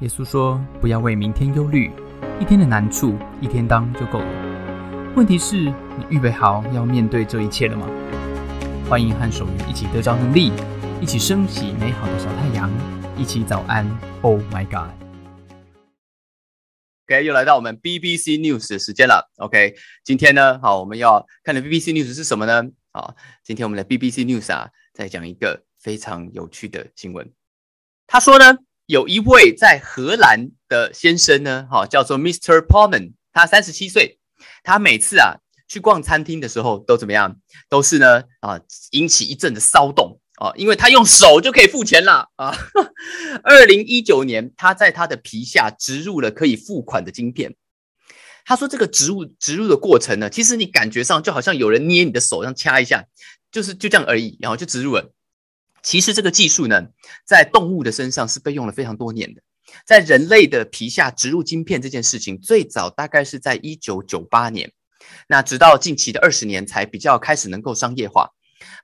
耶稣说：“不要为明天忧虑，一天的难处一天当就够了。问题是，你预备好要面对这一切了吗？”欢迎和守愚一起得着能力，一起升起美好的小太阳，一起早安。Oh my God！OK，又来到我们 BBC News 的时间了。OK，今天呢，好，我们要看的 BBC News 是什么呢？好，今天我们的 BBC News 啊，在讲一个非常有趣的新闻。他说呢。有一位在荷兰的先生呢，哈，叫做 Mr. p o l m a n 他三十七岁，他每次啊去逛餐厅的时候都怎么样？都是呢啊引起一阵的骚动啊，因为他用手就可以付钱了啊。二零一九年，他在他的皮下植入了可以付款的晶片。他说这个植入植入的过程呢，其实你感觉上就好像有人捏你的手，上掐一下，就是就这样而已，然后就植入了。其实这个技术呢，在动物的身上是被用了非常多年的，在人类的皮下植入晶片这件事情，最早大概是在一九九八年，那直到近期的二十年才比较开始能够商业化。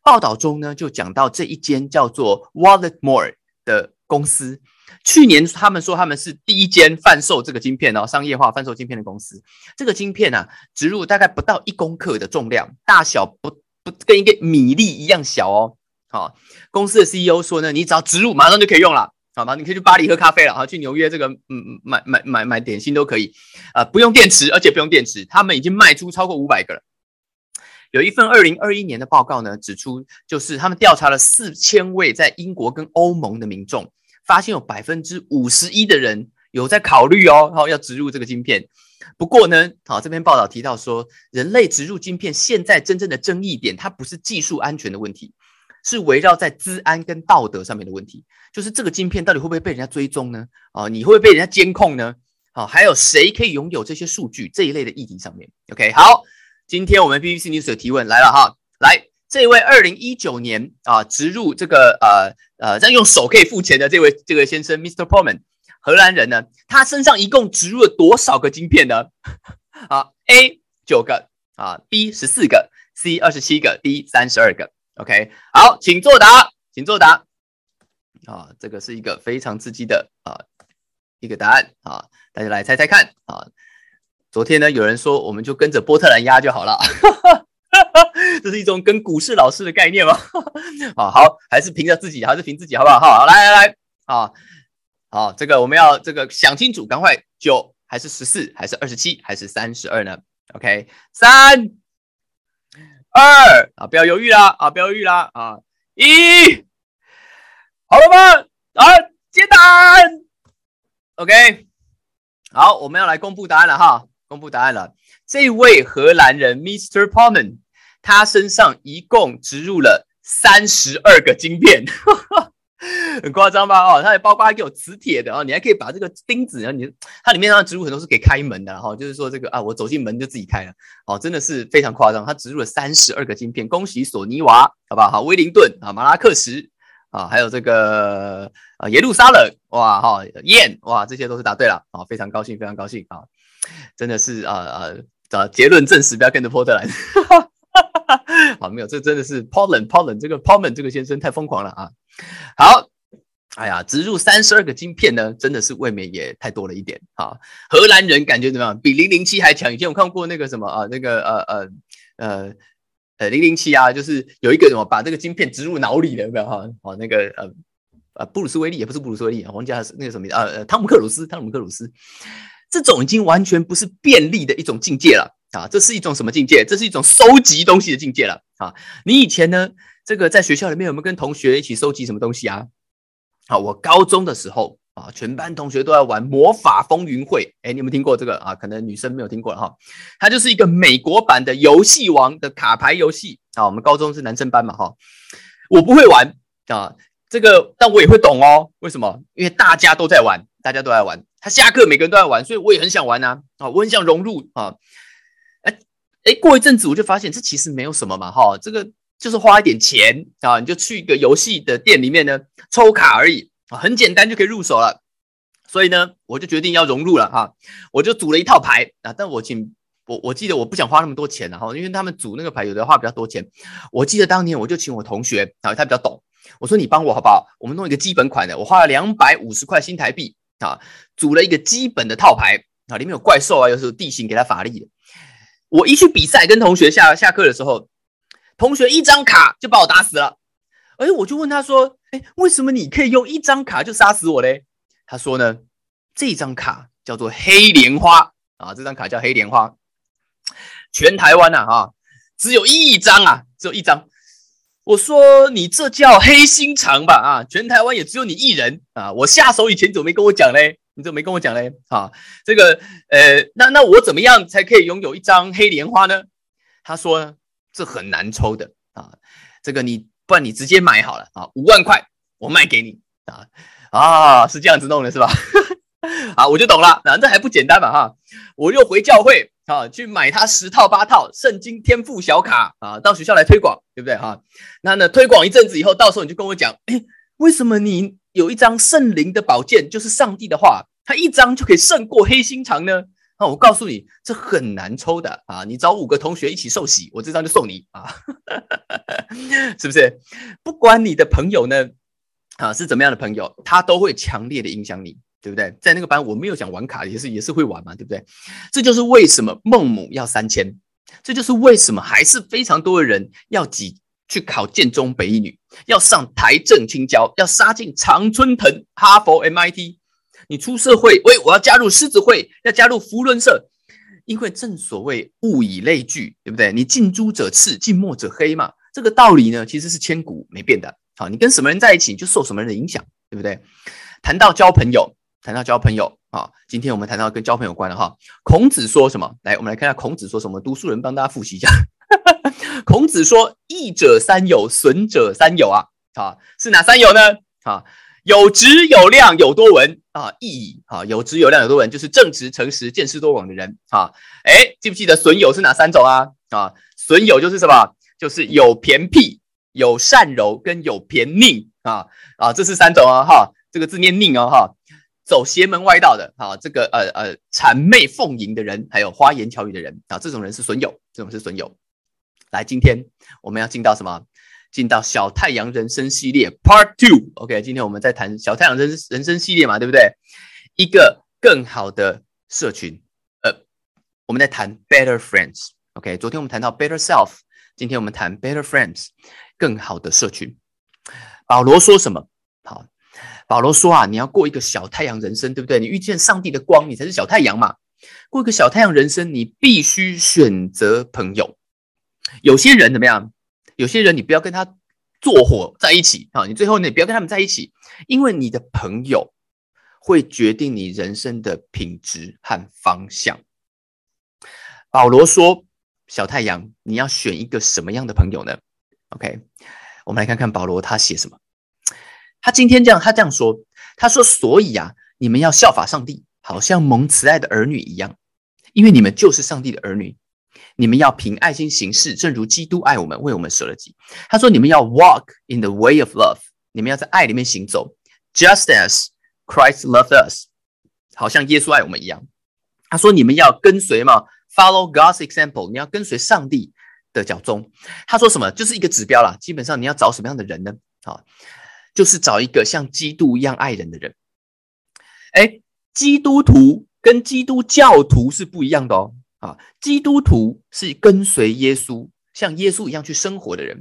报道中呢，就讲到这一间叫做 Walletmore 的公司，去年他们说他们是第一间贩售这个晶片哦，商业化贩售晶片的公司。这个晶片呢，植入大概不到一公克的重量，大小不不跟一个米粒一样小哦。好，公司的 CEO 说呢，你只要植入，马上就可以用了，好吗？你可以去巴黎喝咖啡了，哈，去纽约这个，嗯嗯，买买买买点心都可以，啊，不用电池，而且不用电池，他们已经卖出超过五百个了。有一份二零二一年的报告呢，指出，就是他们调查了四千位在英国跟欧盟的民众，发现有百分之五十一的人有在考虑哦，然后要植入这个晶片。不过呢，好，这篇报道提到说，人类植入晶片现在真正的争议点，它不是技术安全的问题。是围绕在治安跟道德上面的问题，就是这个晶片到底会不会被人家追踪呢？啊，你会不会被人家监控呢？好，还有谁可以拥有这些数据这一类的议题上面？OK，好，今天我们 BBC News 的提问来了哈，来，这位二零一九年啊植入这个呃呃在用手可以付钱的这位这位先生 Mr. Pullman，荷兰人呢，他身上一共植入了多少个晶片呢？啊，A 九个啊，B 十四个，C 二十七个，D 三十二个。OK，好，请作答，请作答。啊，这个是一个非常刺激的啊一个答案啊，大家来猜猜看啊。昨天呢，有人说我们就跟着波特兰压就好了，这是一种跟股市老师的概念吗？啊，好，还是凭着自己，还是凭自己，好不好？好，来来来，啊，好，这个我们要这个想清楚，赶快九还是十四，还是二十七，还是三十二呢？OK，三。二啊，不要犹豫啦！啊，不要犹豫啦！啊，一，好了吗？啊接单。OK，好，我们要来公布答案了哈，公布答案了。这位荷兰人 Mr. p o m m a n 他身上一共植入了三十二个晶片。很夸张吧？哦，它的包包还给我磁铁的哦，你还可以把这个钉子，然后你它里面上的植入很多是给开门的哈，就是说这个啊，我走进门就自己开了，哦，真的是非常夸张。它植入了三十二个晶片，恭喜索尼娃，好不好？好，威灵顿啊，马拉克什啊，还有这个啊，耶路撒冷，哇哈，燕哇，这些都是答对了，啊，非常高兴，非常高兴啊，真的是啊啊，找结论证实，不要跟着波特兰。好，没有，这真的是 Pollen，Pollen 这个 Pollen 这个先生太疯狂了啊！好，哎呀，植入三十二个晶片呢，真的是未免也太多了一点啊！荷兰人感觉怎么样？比零零七还强。以前我看过那个什么啊，那个呃呃呃呃零零七啊，就是有一个什么把这个晶片植入脑里的，有没有哈？哦，那个呃呃布鲁斯威利也不是布鲁斯威利啊，王家那个什么呃汤姆克鲁斯，汤姆克鲁斯，这种已经完全不是便利的一种境界了。啊，这是一种什么境界？这是一种收集东西的境界了啊！你以前呢，这个在学校里面有没有跟同学一起收集什么东西啊？好，我高中的时候啊，全班同学都在玩魔法风云会。哎，你有没有听过这个啊？可能女生没有听过哈。它就是一个美国版的游戏王的卡牌游戏啊。我们高中是男生班嘛哈，我不会玩啊，这个但我也会懂哦。为什么？因为大家都在玩，大家都在玩。他下课每个人都在玩，所以我也很想玩呐啊，我很想融入啊。哎，过一阵子我就发现这其实没有什么嘛，哈，这个就是花一点钱啊，你就去一个游戏的店里面呢抽卡而已啊，很简单就可以入手了。所以呢，我就决定要融入了哈，我就组了一套牌啊，但我请我我记得我不想花那么多钱，然后因为他们组那个牌有的花比较多钱，我记得当年我就请我同学啊，他比较懂，我说你帮我好不好？我们弄一个基本款的，我花了两百五十块新台币啊，组了一个基本的套牌啊，里面有怪兽啊，有时候地形给他法力的。我一去比赛，跟同学下下课的时候，同学一张卡就把我打死了。哎，我就问他说：“哎，为什么你可以用一张卡就杀死我嘞？”他说呢，这张卡叫做黑莲花啊，这张卡叫黑莲花，全台湾呐哈，只有一张啊，只有一张。我说你这叫黑心肠吧啊，全台湾也只有你一人啊。我下手以前怎么没跟我讲嘞？你怎么没跟我讲嘞？啊，这个呃，那那我怎么样才可以拥有一张黑莲花呢？他说这很难抽的啊，这个你。不然你直接买好了啊，五万块我卖给你啊啊，是这样子弄的是吧？啊，我就懂了，那这还不简单嘛哈？我又回教会啊，去买他十套八套圣经天赋小卡啊，到学校来推广，对不对哈？那呢推广一阵子以后，到时候你就跟我讲，哎，为什么你有一张圣灵的宝剑，就是上帝的话，他一张就可以胜过黑心肠呢？那我告诉你，这很难抽的啊！你找五个同学一起受洗，我这张就送你啊，是不是？不管你的朋友呢，啊是怎么样的朋友，他都会强烈的影响你，对不对？在那个班，我没有想玩卡，也是也是会玩嘛，对不对？这就是为什么孟母要三千，这就是为什么还是非常多的人要挤去考建中北一女，要上台政青交，要杀进常春藤、哈佛、MIT。你出社会，喂，我要加入狮子会，要加入福伦社，因为正所谓物以类聚，对不对？你近朱者赤，近墨者黑嘛。这个道理呢，其实是千古没变的。好，你跟什么人在一起，就受什么人的影响，对不对？谈到交朋友，谈到交朋友啊，今天我们谈到跟交朋友关了哈。孔子说什么？来，我们来看下孔子说什么。读书人帮大家复习一下。孔子说：“益者三友，损者三友啊。”啊，是哪三友呢？啊？有直有量有多闻啊，意义啊，有质有量有多闻，就是正直诚实见识多广的人啊。哎，记不记得损友是哪三种啊？啊，损友就是什么？就是有偏僻、有善柔跟有偏佞啊啊，这是三种啊哈。这个字念佞哦哈，走邪门歪道的啊，这个呃呃谄媚奉迎的人，还有花言巧语的人啊，这种人是损友，这种是损友。来，今天我们要进到什么？进到小太阳人生系列 Part Two，OK，今天我们在谈小太阳人人生系列嘛，对不对？一个更好的社群，呃，我们在谈 Better Friends，OK，昨天我们谈到 Better Self，今天我们谈 Better Friends，更好的社群。保罗说什么？好，保罗说啊，你要过一个小太阳人生，对不对？你遇见上帝的光，你才是小太阳嘛。过一个小太阳人生，你必须选择朋友。有些人怎么样？有些人你不要跟他做伙在一起啊！你最后你不要跟他们在一起，因为你的朋友会决定你人生的品质和方向。保罗说：“小太阳，你要选一个什么样的朋友呢？”OK，我们来看看保罗他写什么。他今天这样，他这样说：“他说，所以啊，你们要效法上帝，好像蒙慈爱的儿女一样，因为你们就是上帝的儿女。”你们要凭爱心行事，正如基督爱我们，为我们舍了己。他说：“你们要 walk in the way of love，你们要在爱里面行走，just as Christ loved us，好像耶稣爱我们一样。”他说：“你们要跟随嘛，follow God's example，你要跟随上帝的脚踪。”他说什么？就是一个指标啦。基本上你要找什么样的人呢？啊，就是找一个像基督一样爱人的人。哎，基督徒跟基督教徒是不一样的哦。啊，基督徒是跟随耶稣，像耶稣一样去生活的人；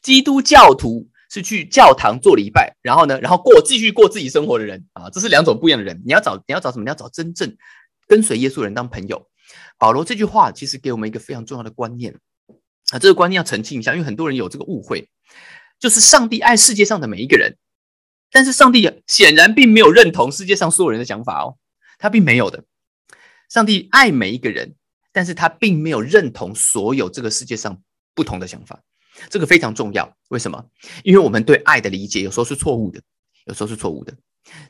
基督教徒是去教堂做礼拜，然后呢，然后过继续过自己生活的人。啊，这是两种不一样的人。你要找，你要找什么？你要找真正跟随耶稣的人当朋友。保罗这句话其实给我们一个非常重要的观念啊，这个观念要澄清一下，因为很多人有这个误会，就是上帝爱世界上的每一个人，但是上帝显然并没有认同世界上所有人的想法哦，他并没有的。上帝爱每一个人。但是他并没有认同所有这个世界上不同的想法，这个非常重要。为什么？因为我们对爱的理解有时候是错误的，有时候是错误的。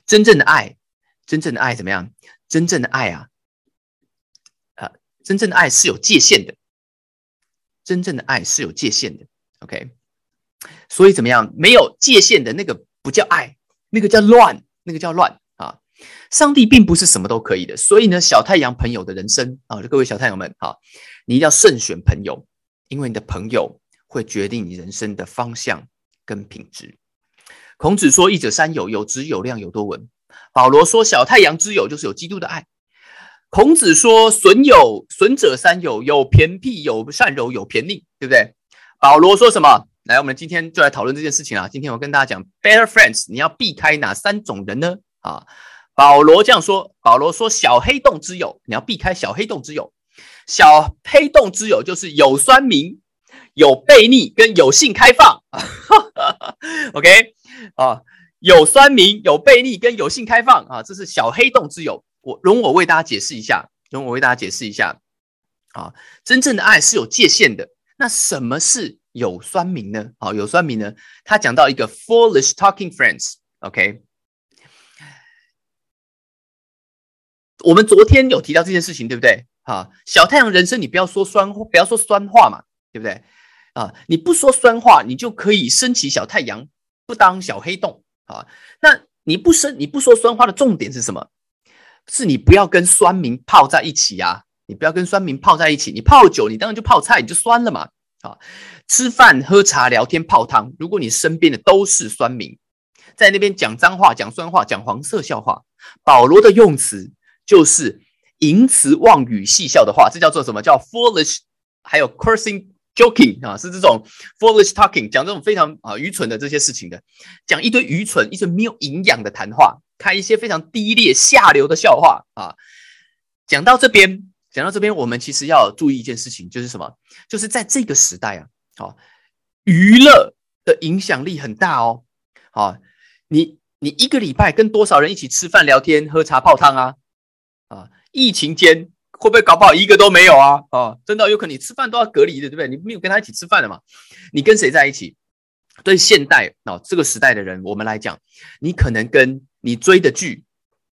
真正的爱，真正的爱怎么样？真正的爱啊，啊，真正的爱是有界限的。真正的爱是有界限的。OK，所以怎么样？没有界限的那个不叫爱，那个叫乱，那个叫乱。上帝并不是什么都可以的，所以呢，小太阳朋友的人生啊，各位小太阳们啊，你一定要慎选朋友，因为你的朋友会决定你人生的方向跟品质。孔子说：“益者三友，有质有量有多闻。”保罗说小太阳之友就是有基督的爱。孔子说损友损者三友，有偏僻，有善柔，有偏佞，对不对？保罗说什么？来，我们今天就来讨论这件事情啊。今天我跟大家讲，better friends，你要避开哪三种人呢？啊，保罗这样说。保罗说小黑洞之友，你要避开小黑洞之友。小黑洞之友就是有酸民、有悖逆跟有性开放。OK，啊，有酸民、有悖逆跟有性开放啊，这是小黑洞之友。我容我为大家解释一下，容我为大家解释一下。啊，真正的爱是有界限的。那什么是有酸民呢？好，有酸民呢，他讲到一个 foolish talking friends。OK，我们昨天有提到这件事情，对不对？啊，小太阳人生，你不要说酸，不要说酸话嘛，对不对？啊，你不说酸话，你就可以升起小太阳，不当小黑洞啊。那你不升，你不说酸话的重点是什么？是你不要跟酸民泡在一起呀，你不要跟酸民泡在一起。你泡酒，你当然就泡菜，你就酸了嘛。啊，吃饭、喝茶、聊天、泡汤，如果你身边的都是酸民，在那边讲脏话、讲酸话、讲黄色笑话，保罗的用词就是。淫词妄语、戏笑的话，这叫做什么？叫 foolish，还有 cursing、joking 啊，是这种 foolish talking，讲这种非常啊愚蠢的这些事情的，讲一堆愚蠢、一堆没有营养的谈话，开一些非常低劣、下流的笑话啊。讲到这边，讲到这边，我们其实要注意一件事情，就是什么？就是在这个时代啊，好，娱乐的影响力很大哦。好，你你一个礼拜跟多少人一起吃饭、聊天、喝茶、泡汤啊？疫情间会不会搞不好一个都没有啊？啊，真的有可能你吃饭都要隔离的，对不对？你没有跟他一起吃饭的嘛？你跟谁在一起？对现代啊这个时代的人，我们来讲，你可能跟你追的剧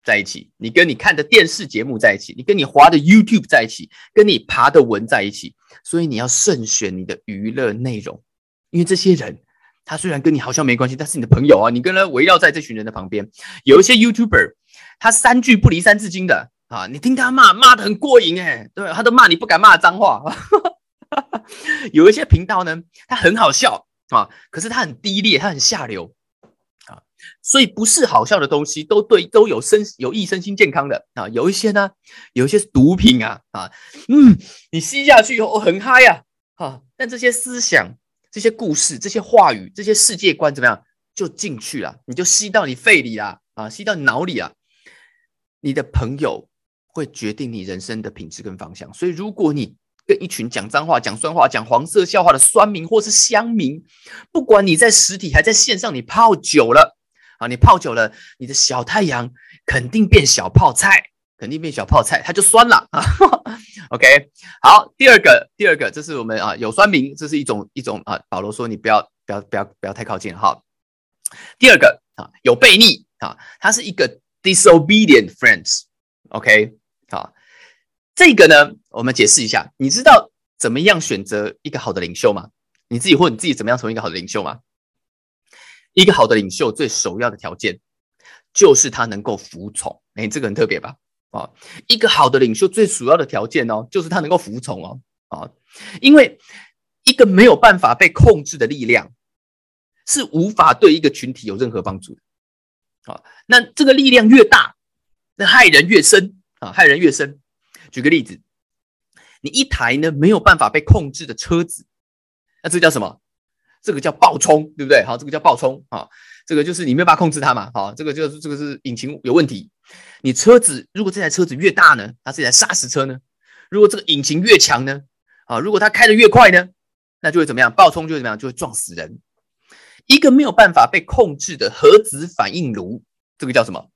在一起，你跟你看的电视节目在一起，你跟你滑的 YouTube 在一起，跟你爬的文在一起，所以你要慎选你的娱乐内容，因为这些人他虽然跟你好像没关系，但是你的朋友啊，你跟他围绕在这群人的旁边，有一些 YouTuber，他三句不离三字经的。啊，你听他骂，骂的很过瘾哎，对，他都骂你不敢骂脏话。有一些频道呢，他很好笑啊，可是他很低劣，他很下流啊，所以不是好笑的东西都对，都有身有益身心健康的啊。有一些呢，有一些毒品啊啊，嗯，你吸下去以后很嗨呀啊，但这些思想、这些故事、这些话语、这些世界观怎么样，就进去了，你就吸到你肺里啦啊，吸到你脑里啊，你的朋友。会决定你人生的品质跟方向，所以如果你跟一群讲脏话、讲酸话、讲黄色笑话的酸民或是乡民，不管你在实体还在线上，你泡久了啊，你泡久了，你的小太阳肯定变小泡菜，肯定变小泡菜，它就酸了啊。OK，好，第二个，第二个，这是我们啊有酸民，这是一种一种啊，保罗说你不要不要不要不要太靠近哈。第二个啊有悖逆啊，它是一个 disobedient friends，OK。这个呢，我们解释一下。你知道怎么样选择一个好的领袖吗？你自己或你自己怎么样成为一个好的领袖吗？一个好的领袖最首要的条件就是他能够服从。哎，这个很特别吧？啊，一个好的领袖最主要的条件哦，就是他能够服从哦。啊，因为一个没有办法被控制的力量是无法对一个群体有任何帮助的。啊，那这个力量越大，那害人越深。啊，害人越深。举个例子，你一台呢没有办法被控制的车子，那这叫什么？这个叫爆冲，对不对？好，这个叫爆冲啊。这个就是你没有办法控制它嘛。好，这个就是这个是引擎有问题。你车子如果这台车子越大呢，它是一台砂石车呢？如果这个引擎越强呢？啊，如果它开的越快呢，那就会怎么样？爆冲就会怎么样？就会撞死人。一个没有办法被控制的核子反应炉，这个叫什么？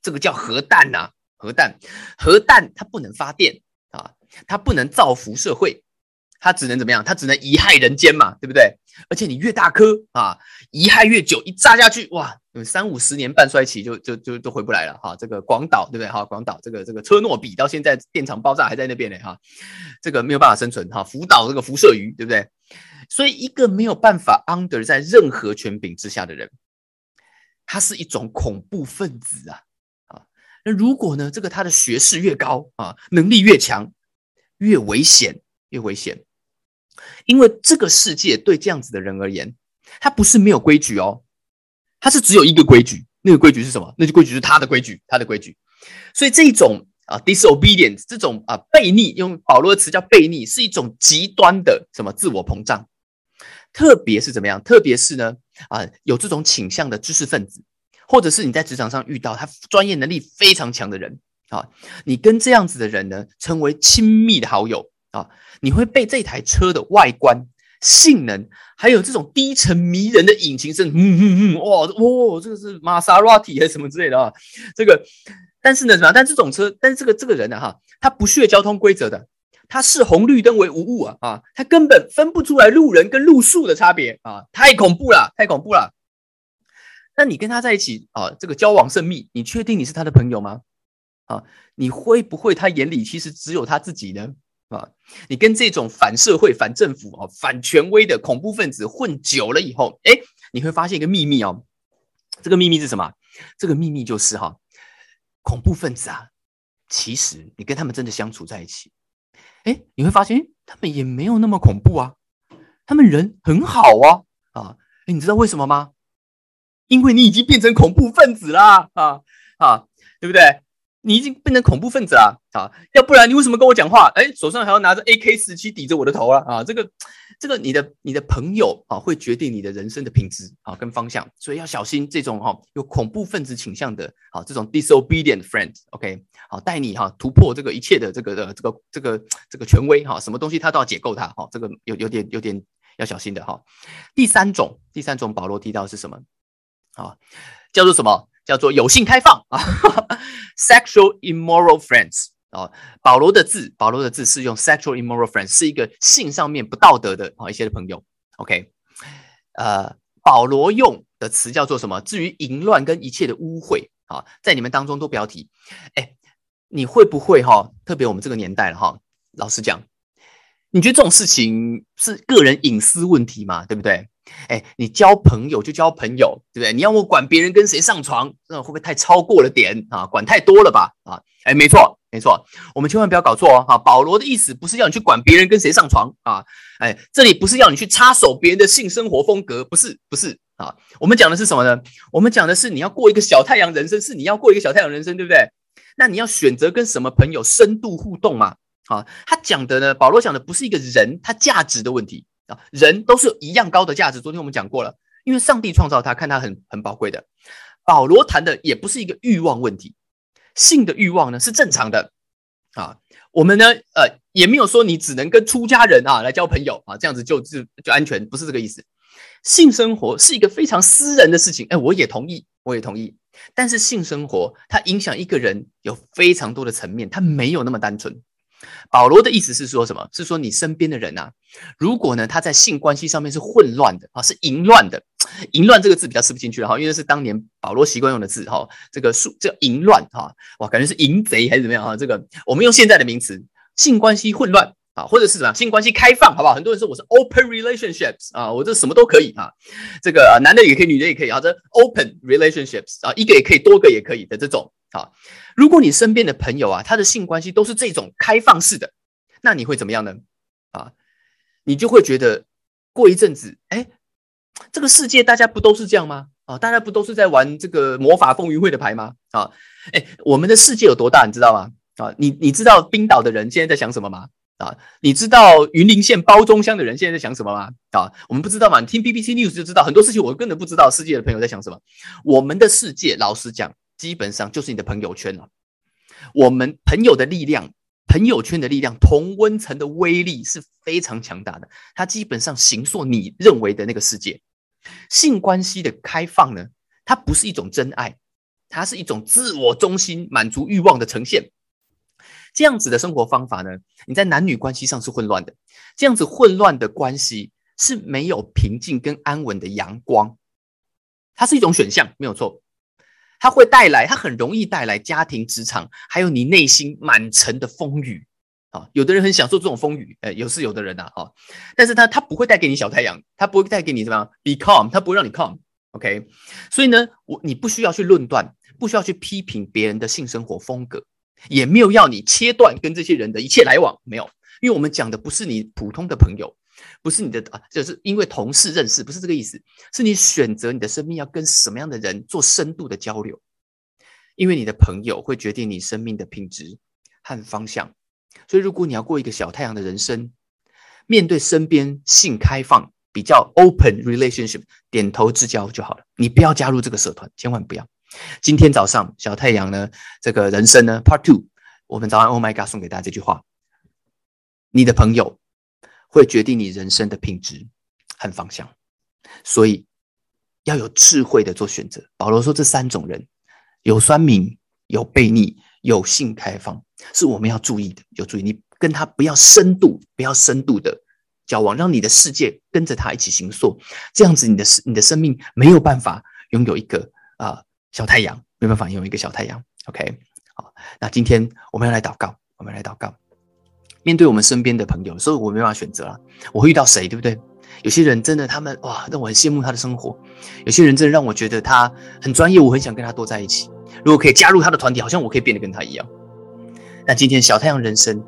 这个叫核弹呐。核弹，核弹它不能发电啊，它不能造福社会，它只能怎么样？它只能贻害人间嘛，对不对？而且你越大颗啊，贻害越久，一炸下去，哇，有三五十年半衰期就就就都回不来了哈。这个广岛对不对？哈，广岛这个这个车诺比到现在电厂爆炸还在那边呢哈，这个没有办法生存哈。福岛这个辐射鱼对不对？所以一个没有办法 under 在任何权柄之下的人，他是一种恐怖分子啊。那如果呢？这个他的学识越高啊，能力越强，越危险，越危险。因为这个世界对这样子的人而言，他不是没有规矩哦，他是只有一个规矩，那个规矩是什么？那就规矩是他的规矩，他的规矩。所以这一种啊，disobedience 这种啊悖逆，用保罗的词叫悖逆，是一种极端的什么自我膨胀。特别是怎么样？特别是呢啊，有这种倾向的知识分子，或者是你在职场上遇到他专业能力非常强的人啊，你跟这样子的人呢，成为亲密的好友啊，你会被这台车的外观。性能还有这种低沉迷人的引擎声，嗯嗯嗯，哇哇，这个是玛莎拉蒂还是什么之类的啊？这个，但是呢，什么？但这种车，但是这个这个人呢，哈，他不屑交通规则的，他视红绿灯为无物啊啊，他根本分不出来路人跟路树的差别啊，太恐怖了，太恐怖了。那你跟他在一起啊，这个交往甚密，你确定你是他的朋友吗？啊，你会不会他眼里其实只有他自己呢？啊，你跟这种反社会、反政府、哦、反权威的恐怖分子混久了以后，哎，你会发现一个秘密哦。这个秘密是什么？这个秘密就是哈，恐怖分子啊，其实你跟他们真的相处在一起，哎，你会发现他们也没有那么恐怖啊，他们人很好啊啊！你知道为什么吗？因为你已经变成恐怖分子啦啊啊，对不对？你已经变成恐怖分子啦啊！要不然你为什么跟我讲话？哎，手上还要拿着 AK 四七抵着我的头啊！啊，这个，这个，你的你的朋友啊，会决定你的人生的品质啊跟方向，所以要小心这种哈有恐怖分子倾向的啊这种 disobedient friend，OK，好，带你哈突破这个一切的这个的这个这个这个权威哈，什么东西他都要解构它哈，这个有有点有点要小心的哈。第三种，第三种保罗提到是什么？啊，叫做什么？叫做有性开放啊，sexual immoral friends 啊，保罗的字，保罗的字是用 sexual immoral friends，是一个性上面不道德的啊一些的朋友。OK，呃，保罗用的词叫做什么？至于淫乱跟一切的污秽啊，在你们当中都不要提。哎，你会不会哈？特别我们这个年代了哈，老实讲，你觉得这种事情是个人隐私问题嘛？对不对？哎，你交朋友就交朋友，对不对？你要我管别人跟谁上床，那会不会太超过了点啊？管太多了吧？啊，哎，没错，没错，我们千万不要搞错哦！哈，保罗的意思不是要你去管别人跟谁上床啊，哎，这里不是要你去插手别人的性生活风格，不是，不是啊。我们讲的是什么呢？我们讲的是你要过一个小太阳人生，是你要过一个小太阳人生，对不对？那你要选择跟什么朋友深度互动嘛？啊，他讲的呢，保罗讲的不是一个人他价值的问题。啊，人都是一样高的价值。昨天我们讲过了，因为上帝创造他，看他很很宝贵的。保罗谈的也不是一个欲望问题，性的欲望呢是正常的啊。我们呢，呃，也没有说你只能跟出家人啊来交朋友啊，这样子就就就安全，不是这个意思。性生活是一个非常私人的事情，哎，我也同意，我也同意。但是性生活它影响一个人有非常多的层面，它没有那么单纯。保罗的意思是说什么？是说你身边的人啊，如果呢他在性关系上面是混乱的啊，是淫乱的，淫乱这个字比较吃不进去哈，因为是当年保罗习惯用的字哈，这个数叫淫乱哈，哇，感觉是淫贼还是怎么样啊？这个我们用现在的名词，性关系混乱啊，或者是什么性关系开放，好不好？很多人说我是 open relationships 啊，我这什么都可以啊，这个男的也可以，女的也可以啊，这 open relationships 啊，一个也可以，多个也可以的这种。啊，如果你身边的朋友啊，他的性关系都是这种开放式的，那你会怎么样呢？啊，你就会觉得过一阵子，哎，这个世界大家不都是这样吗？啊，大家不都是在玩这个魔法风云会的牌吗？啊，哎，我们的世界有多大，你知道吗？啊，你你知道冰岛的人现在在想什么吗？啊，你知道云林县包中乡的人现在在想什么吗？啊，我们不知道嘛？你听 BBC News 就知道很多事情，我根本不知道世界的朋友在想什么。我们的世界，老实讲。基本上就是你的朋友圈了。我们朋友的力量，朋友圈的力量，同温层的威力是非常强大的。它基本上形塑你认为的那个世界。性关系的开放呢，它不是一种真爱，它是一种自我中心、满足欲望的呈现。这样子的生活方法呢，你在男女关系上是混乱的。这样子混乱的关系是没有平静跟安稳的阳光。它是一种选项，没有错。它会带来，它很容易带来家庭、职场，还有你内心满城的风雨啊！有的人很享受这种风雨，呃，有是有的人呐，哈，但是他他不会带给你小太阳，他不会带给你怎么？Be calm，他不会让你 calm，OK？所以呢，我你不需要去论断，不需要去批评别人的性生活风格，也没有要你切断跟这些人的一切来往，没有，因为我们讲的不是你普通的朋友，不是你的啊，就是因为同事认识，不是这个意思，是你选择你的生命要跟什么样的人做深度的交流，因为你的朋友会决定你生命的品质和方向。所以，如果你要过一个小太阳的人生，面对身边性开放、比较 open relationship，点头之交就好了。你不要加入这个社团，千万不要。今天早上小太阳呢，这个人生呢，Part Two，我们早上 Oh my God 送给大家这句话：你的朋友会决定你人生的品质和方向，所以要有智慧的做选择。保罗说，这三种人有酸民，有悖逆，有性开放，是我们要注意的。有注意，你跟他不要深度，不要深度的交往，让你的世界跟着他一起行塑，这样子你的你的生命没有办法拥有一个啊。小太阳没办法拥有一个小太阳，OK，好，那今天我们要来祷告，我们来祷告。面对我们身边的朋友，所以我没办法选择了，我会遇到谁，对不对？有些人真的，他们哇，让我很羡慕他的生活；有些人真的让我觉得他很专业，我很想跟他多在一起。如果可以加入他的团体，好像我可以变得跟他一样。那今天小太阳人生，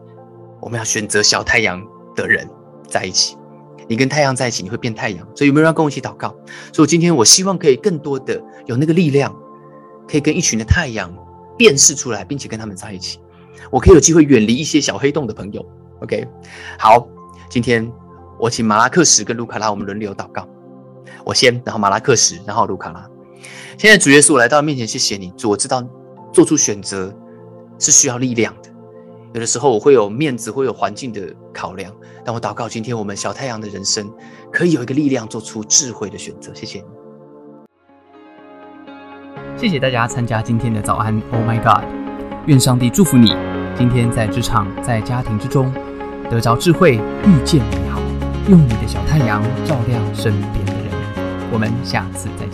我们要选择小太阳的人在一起。你跟太阳在一起，你会变太阳。所以有没有人跟我一起祷告？所以今天我希望可以更多的有那个力量。可以跟一群的太阳辨识出来，并且跟他们在一起。我可以有机会远离一些小黑洞的朋友。OK，好，今天我请马拉克什跟卢卡拉，我们轮流祷告。我先，然后马拉克什，然后卢卡拉。现在主耶稣，我来到面前，谢谢你。主，我知道做出选择是需要力量的。有的时候我会有面子，会有环境的考量。但我祷告，今天我们小太阳的人生可以有一个力量，做出智慧的选择。谢谢你。谢谢大家参加今天的早安，Oh my God！愿上帝祝福你，今天在职场、在家庭之中得着智慧，遇见美好，用你的小太阳照亮身边的人。我们下次再见。